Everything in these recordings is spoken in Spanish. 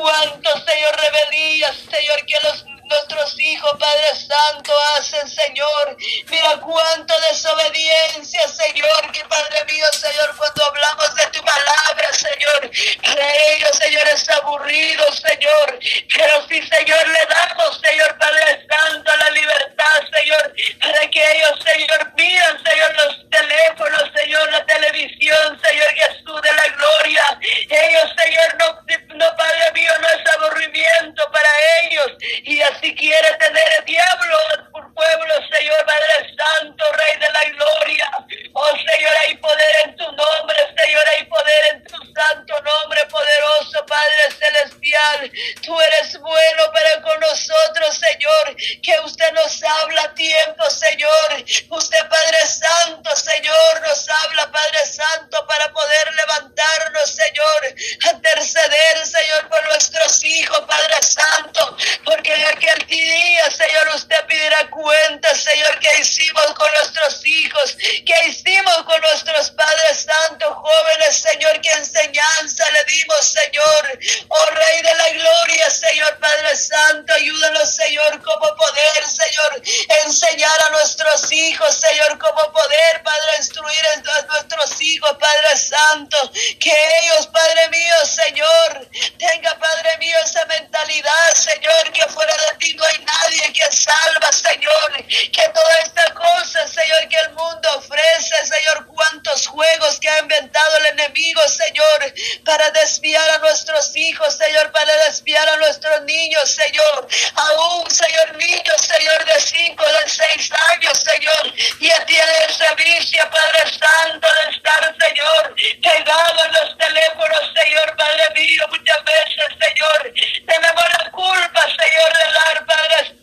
cuánto, Señor, rebeldías, Señor, que los nuestros hijos, Padre Santo, hacen, Señor. Mira cuánto desobediencia, Señor, que Padre mío, Señor, cuando hablamos de tu palabra, Señor, para ellos, Señor, es aburrido, Señor. Pero si, Señor, le damos, Señor, Padre Santo, la libertad, Señor, para que ellos, Señor, miren, Señor, los teléfonos, Señor, la televisión, Señor Jesús de la gloria. Ellos, Señor, no, no Padre mío, no es aburrimiento para ellos. Y así si quiere tener el diablo por pueblo, Señor Padre Santo, Rey de la Gloria. Oh Señor, hay poder en tu nombre, Señor, hay poder en tu santo nombre poderoso, Padre Celestial. Tú eres bueno para con nosotros, Señor, que usted nos habla a tiempo, Señor. Usted, Padre Santo, Señor, nos habla, Padre Santo, para poder levantarnos, Señor, interceder, Señor, por nuestros hijos, Padre Santo, porque aquí aquel día, Señor, usted pedirá cuenta, Señor, que hicimos con nuestros hijos, que hicimos con nuestros padres santos, jóvenes, Señor, que enseñanza le dimos, Señor. Oh Rey de la Gloria, Señor, Padre Santo, ayúdanos, Señor, como poder, Señor, enseñar a nuestros hijos, Señor, como poder, Padre, instruir a nuestros hijos, Padre Santo, que ellos, Padre mío, Señor, tenga, Padre mío, esa mentalidad, Señor, que fuera de no hay nadie que salva, Señor. Que toda esta cosa, Señor, que el mundo ofrece, Señor, cuántos juegos que ha inventado el enemigo, Señor, para desviar a nuestros hijos, Señor, para desviar a nuestros niños, Señor. Aún, Señor, niños, Señor, de cinco, de seis años, Señor, ya tiene esa vicia, Padre Santo, de estar, Señor, pegado en los teléfonos, Señor, Padre mío, muchas veces, Señor, tenemos la culpa, Señor, de la Padre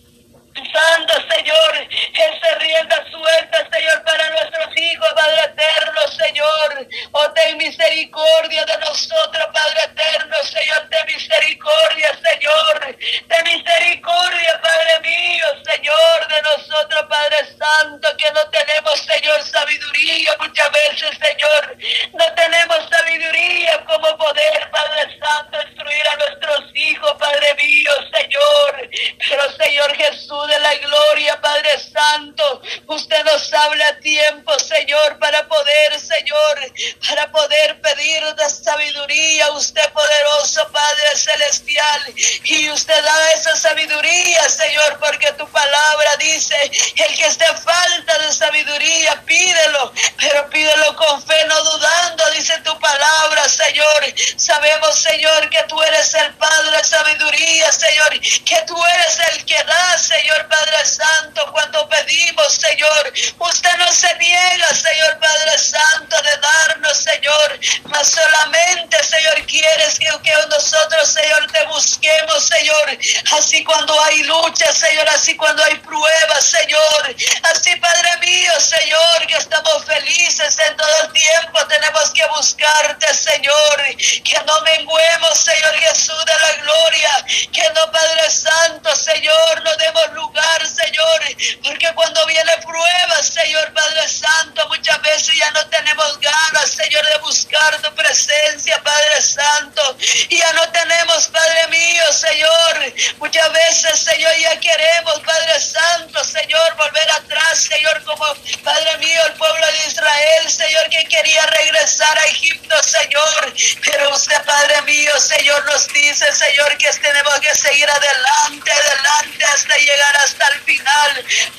Santo Señor, esa rienda suelta, Señor, para nuestros hijos, Padre eterno, Señor. Oh, ten misericordia de nosotros, Padre eterno, Señor, ten misericordia, Señor. Ten misericordia, Padre mío, Señor, de nosotros, Padre Santo, que no tenemos, Señor, sabiduría muchas veces, Señor. No tenemos sabiduría como poder, Padre Santo, instruir a nuestros hijos, Padre mío, Señor. Pero, Señor Jesús, de la gloria, Padre Santo. Usted nos habla a tiempo, Señor, para poder, Señor, para poder pedir de sabiduría. Usted poderoso, Padre Celestial. Y usted da esa sabiduría, Señor, porque tu palabra dice, el que esté falta de sabiduría, pídelo, pero pídelo con fe, no dudando, dice tu palabra, Señor. Sabemos, Señor, que tú eres el Padre de sabiduría, Señor, que tú eres el que da, Señor Padre Santo, cuando pedimos, Señor, usted no se niega, Señor Padre Santo, de darnos, Señor, mas solamente, Señor, quieres que, que nosotros, Señor, te busquemos, Señor, así cuando hay lucha, Señor, así cuando hay pruebas, Señor, así, Padre mío, Señor, que estamos felices en todo el tiempo, tenemos que buscarte, Señor, que no menguemos, Señor Jesús de la gloria, que no, Padre Santo, Señor, no demos lugar Señor, porque cuando viene prueba, Señor Padre Santo, muchas veces ya no tenemos ganas, Señor, de buscar tu presencia, Padre Santo. Y ya no tenemos, Padre mío, Señor. Muchas veces, Señor, ya queremos, Padre Santo, Señor, volver atrás, Señor, como Padre mío, el pueblo de Israel, Señor, que quería regresar a Egipto, Señor. Pero usted, Padre mío, Señor, nos dice, Señor, que tenemos que seguir adelante, adelante hasta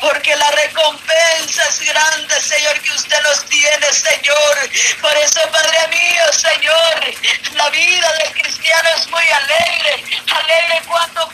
porque la recompensa es grande, Señor, que usted nos tiene, Señor. Por eso, Padre mío, Señor, la vida del cristiano es muy alegre, alegre cuando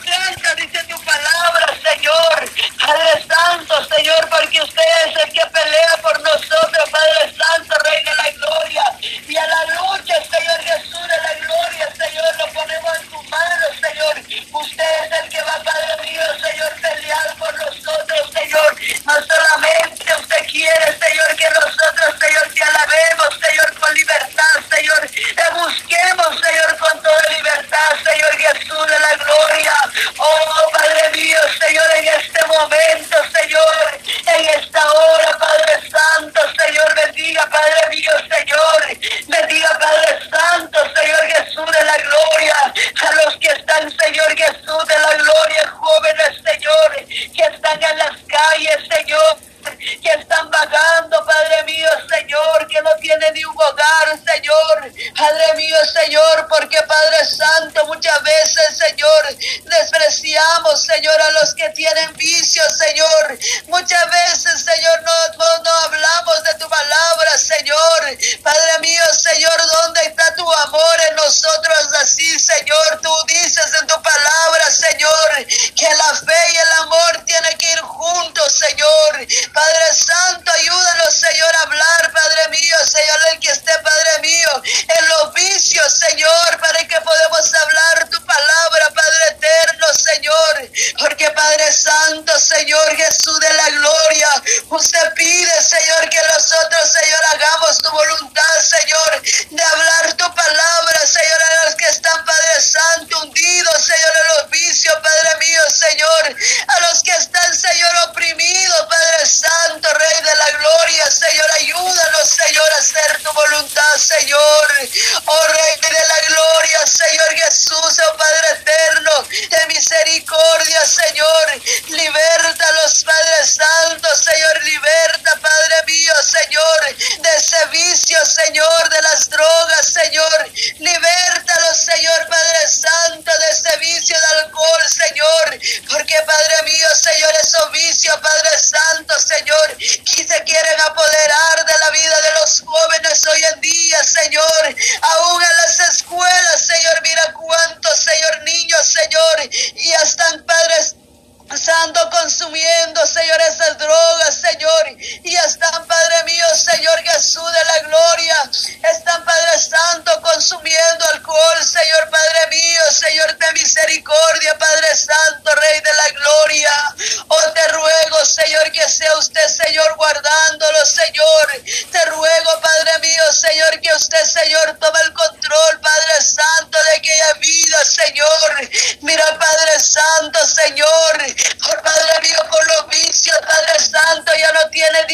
porque Padre mío, Señor, esos vicios,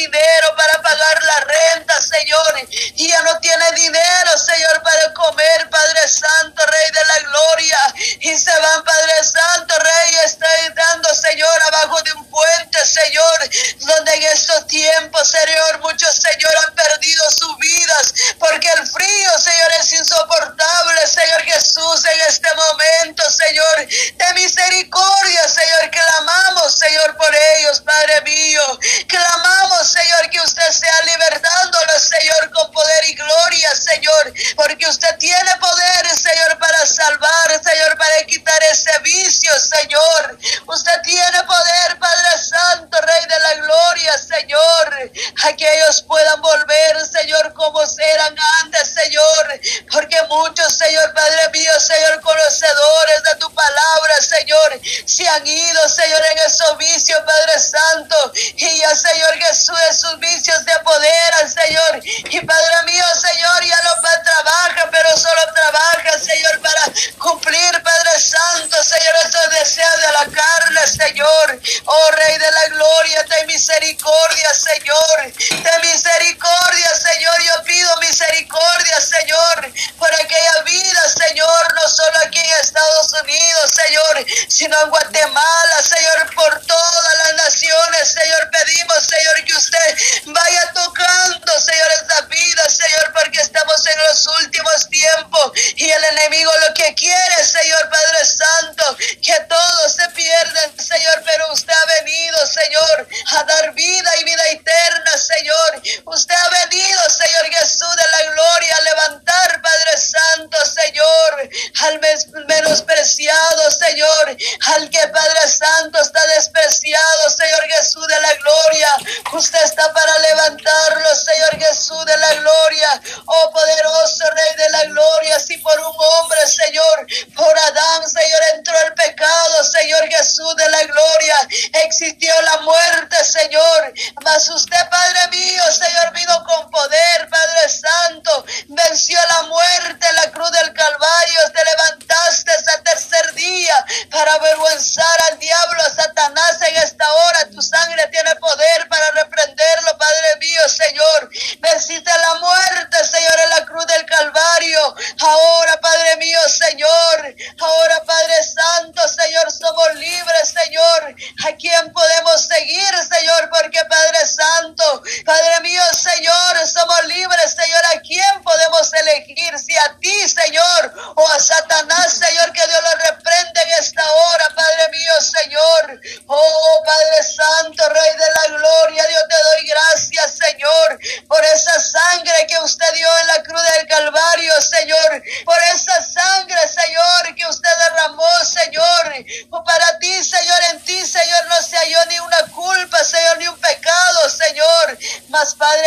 be there. se han ido, Señor, en esos vicios, Padre Santo. Y ya, Señor Jesús, esos vicios de apoderan, Señor.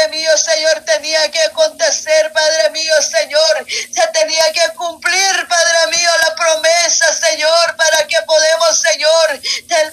Mío, Señor, tenía que acontecer, Padre mío, Señor. Se tenía que cumplir, Padre mío, la promesa, Señor, para que podemos, Señor,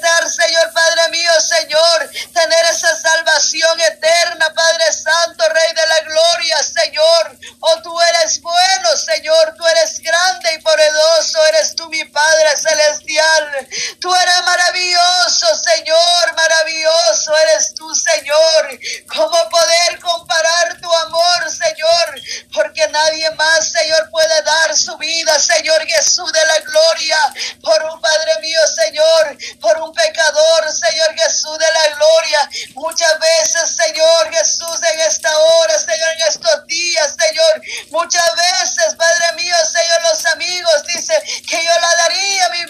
dar, Señor, Padre mío, Señor, tener esa salvación eterna, Padre Santo, Rey de la Gloria, Señor. Oh, tú eres bueno, Señor, tú eres grande y poderoso, eres tú mi Padre Celestial. Tú eres maravilloso, Señor, maravilloso eres tú, Señor. ¿Cómo poder comparar tu amor, Señor, porque nadie más, Señor, puede dar su vida, Señor Jesús de la gloria, por un Padre mío, Señor, por un pecador, Señor Jesús de la gloria. Muchas veces, Señor Jesús, en esta hora, Señor, en estos días, Señor, muchas veces, Padre mío, Señor, los amigos dicen que yo la daría a mi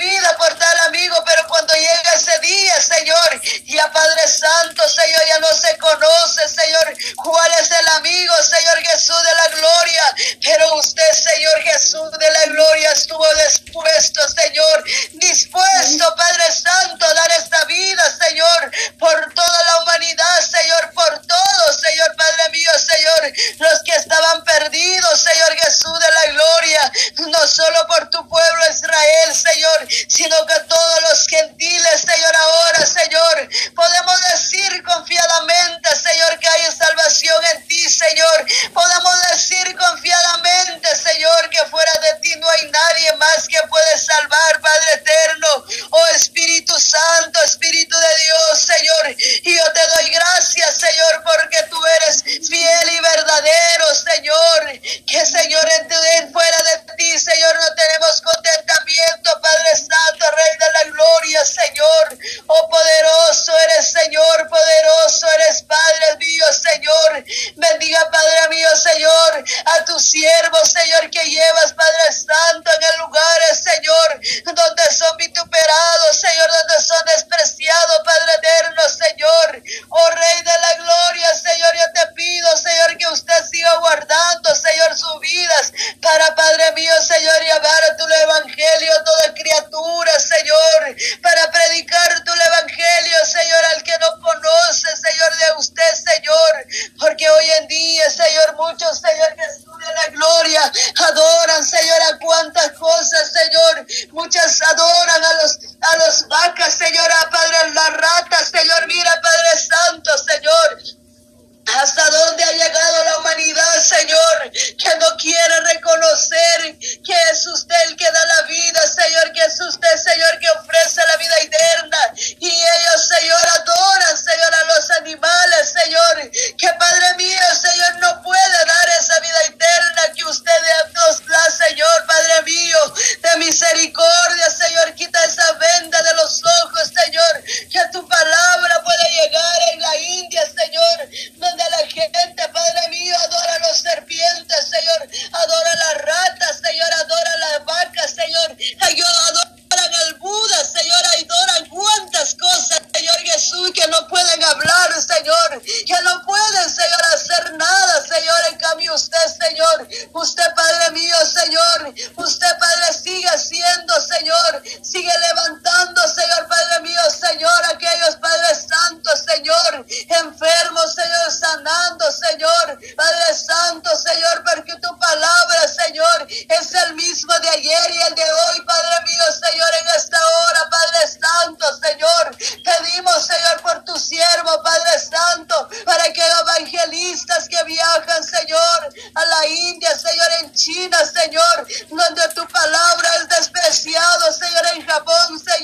en Japón se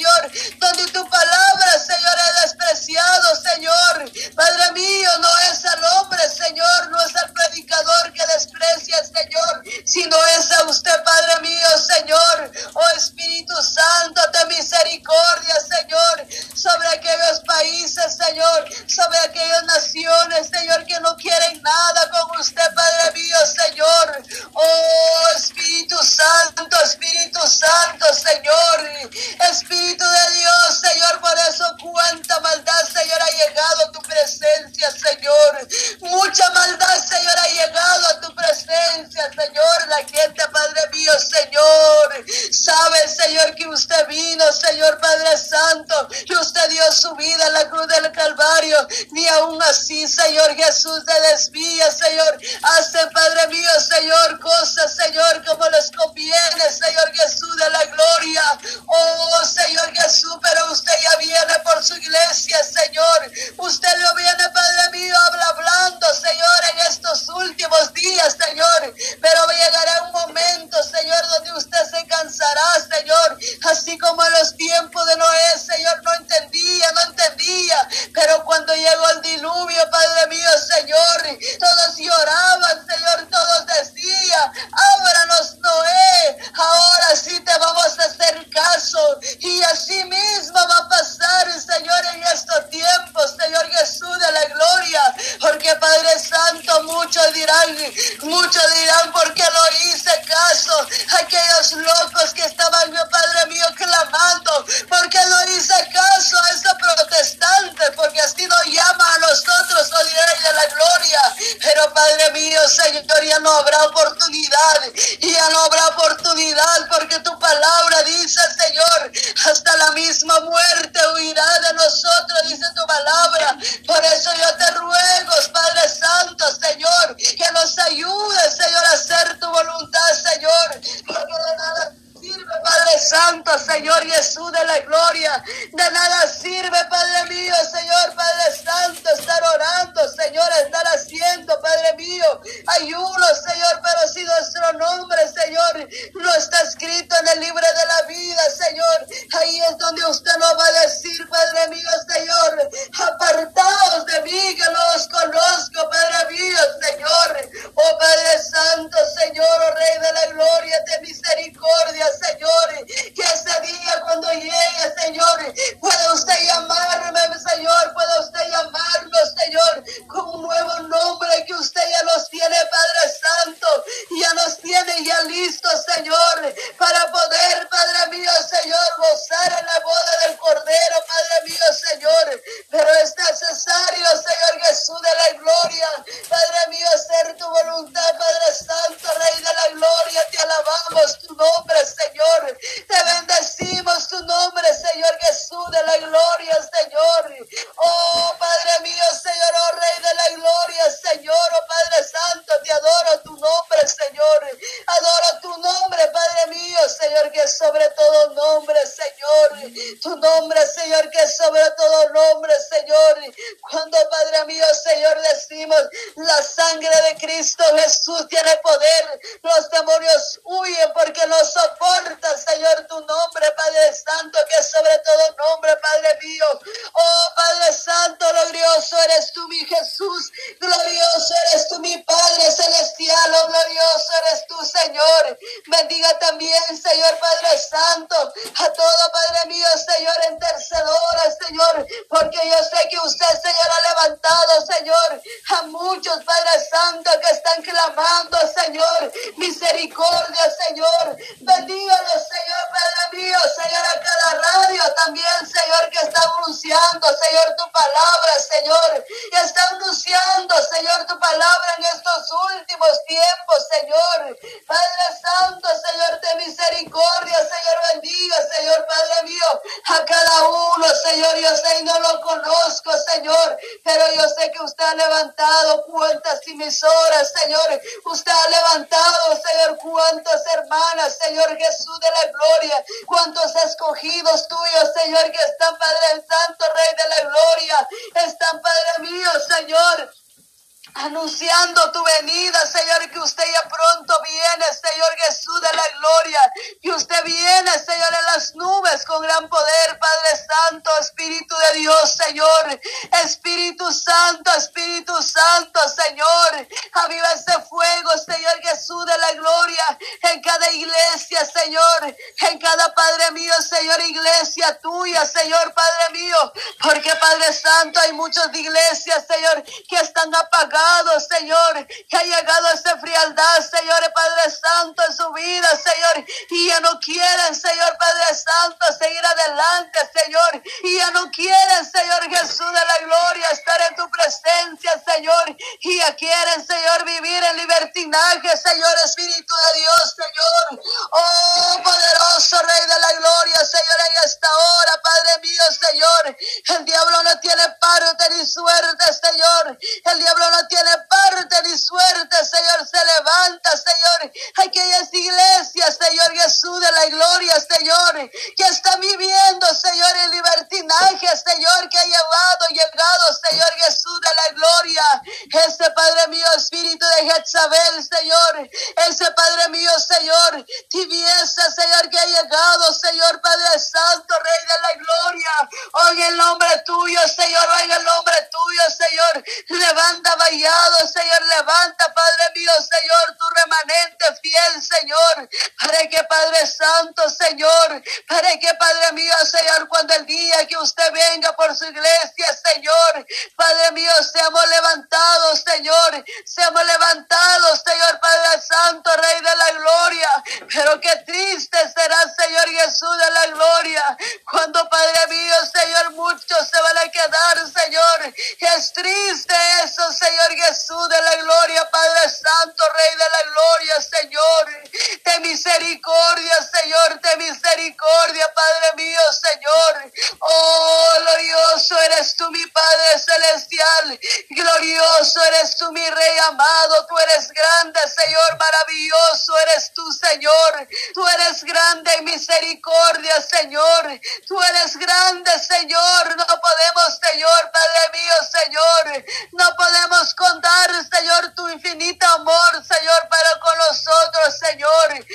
Ni aún así, Señor Jesús, te desvía, Señor. hace, Padre mío, Señor, cosas, Señor, como les conviene, Señor Jesús, de la gloria. Oh, Señor Jesús, pero usted ya viene por su iglesia, Señor. Usted lo viene, Padre mío, habla hablando, Señor, en estos últimos días, Señor. dirán, muchos dirán, ¿por qué no hice caso? Aquellos locos que estaban, mi Padre mío, clamando, ¿por qué no hice caso a ese protestante? Porque así nos llama a nosotros, oh de la gloria. Pero Padre mío, Señor, ya no habrá oportunidad, y ya no No está escrito en el libro de la vida, Señor. Ahí es donde usted like, Lord, Señor, a muchos, Padre Santo, que están clamando, Señor, misericordia, Señor. Bendiga Señor, en esta hora, Padre mío, Señor. El diablo no tiene parte ni suerte, Señor. El diablo no tiene parte ni suerte, Señor. Se levanta, Señor. Aquellas iglesias, Señor Jesús de la gloria, Señor, que está viviendo, Señor, el libertinaje, Señor, que ha llevado, llegado, Señor Jesús de la gloria. Ese Padre mío, Espíritu de Jezabel, Señor. Ese Padre mío, Señor, tibieza, Señor, que ha llegado, Señor, Señor, hoy el nombre tuyo, Señor, levanta vallado, Señor, levanta, Padre mío, Señor, tu remanente fiel, Señor, para que Padre Santo, Señor, para que Padre mío, Señor, cuando el día que usted venga por su iglesia, Señor, Padre mío, seamos levantados, Señor, seamos levantados, Señor, Padre Santo, Rey de la gloria, pero qué triste será, Señor Jesús de la gloria, cuando Padre mío, Señor, muchos se van a quedar, Señor, es triste eso, Señor Jesús de la gloria, Padre Santo, Rey de la gloria, Señor. De misericordia, Señor, de misericordia, Padre mío, Señor. Oh, glorioso eres tú, mi Padre celestial. Glorioso eres tú, mi Rey amado. Tú eres grande, Señor, maravilloso eres tú, Señor. Tú eres grande en misericordia, Señor. Tú eres grande, Señor. No podemos, Señor, Padre mío, Señor. No podemos contar, Señor, tu infinito amor, Señor, para con nosotros, Señor.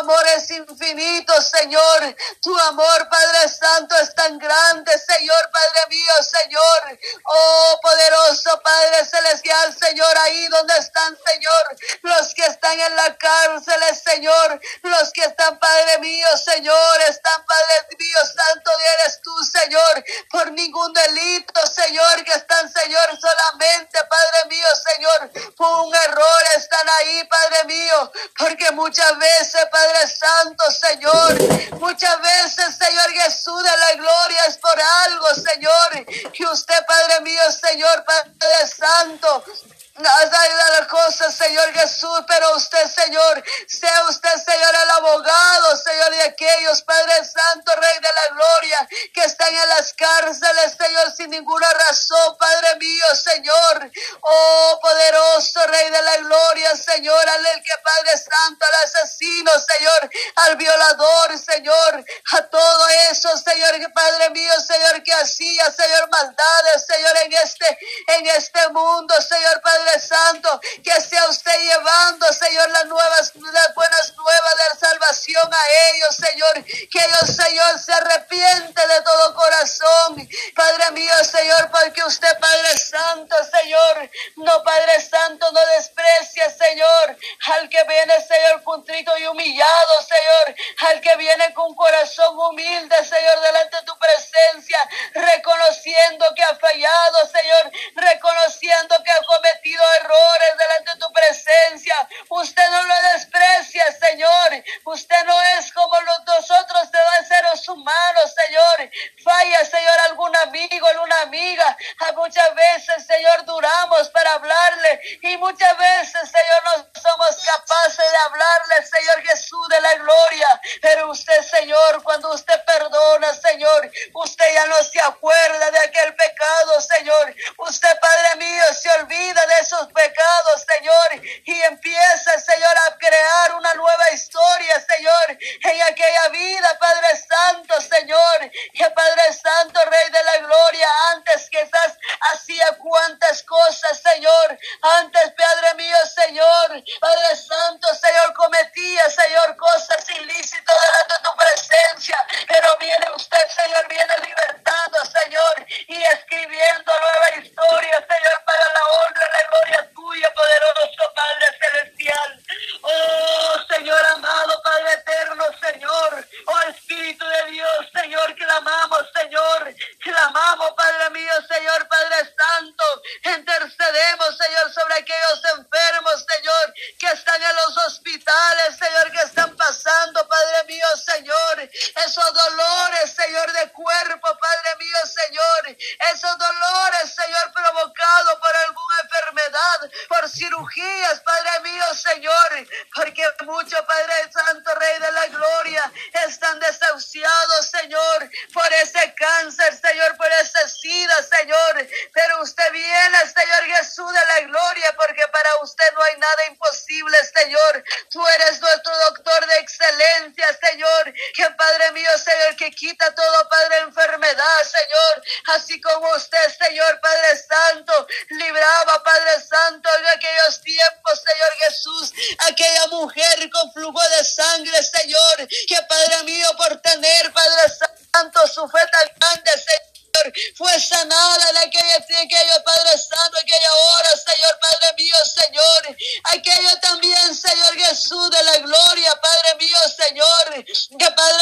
Amor es infinito, Señor. Tu amor, Padre Santo, es tan grande, Señor, Padre mío, Señor. Oh, poderoso Padre Celestial, Señor, ahí donde están, Señor, los que están en la cárcel, Señor, los que están, Padre mío, Señor, están, Padre mío, Santo, eres tú, Señor, por ningún delito, Señor, que están, Señor, solamente, Padre mío, Señor, por un error están ahí, Padre mío, porque muchas veces, Padre Santo, Señor, muchas veces, Señor Jesús de la gloria es por algo, Señor, que usted, Padre mío, Señor, Padre Santo, las cosas, Señor Jesús, pero usted, Señor, sea usted, Señor, el abogado, de aquellos, Padre Santo, Rey de la Gloria, que están en las cárceles, Señor, sin ninguna razón, Padre mío, Señor. Oh, poderoso Rey de la Gloria, Señor, al que Padre Santo, al asesino, Señor, al violador, Señor, a todo eso, Señor, que Padre mío, Señor, que hacía, Señor, maldades, Señor, en este, en este mundo, Señor, Padre Santo, que sea usted llevando, Señor, las nuevas, las buenas nuevas de salvación a ellos, Señor, que ellos, Señor, se arrepiente de todo corazón, Padre mío, Señor, porque usted, Padre Santo, Señor, no, Padre Santo, no desprecia, Señor, al que viene, Señor, contrito y humillado, Señor, al que viene con corazón humilde, Señor, delante de tu presencia, mucho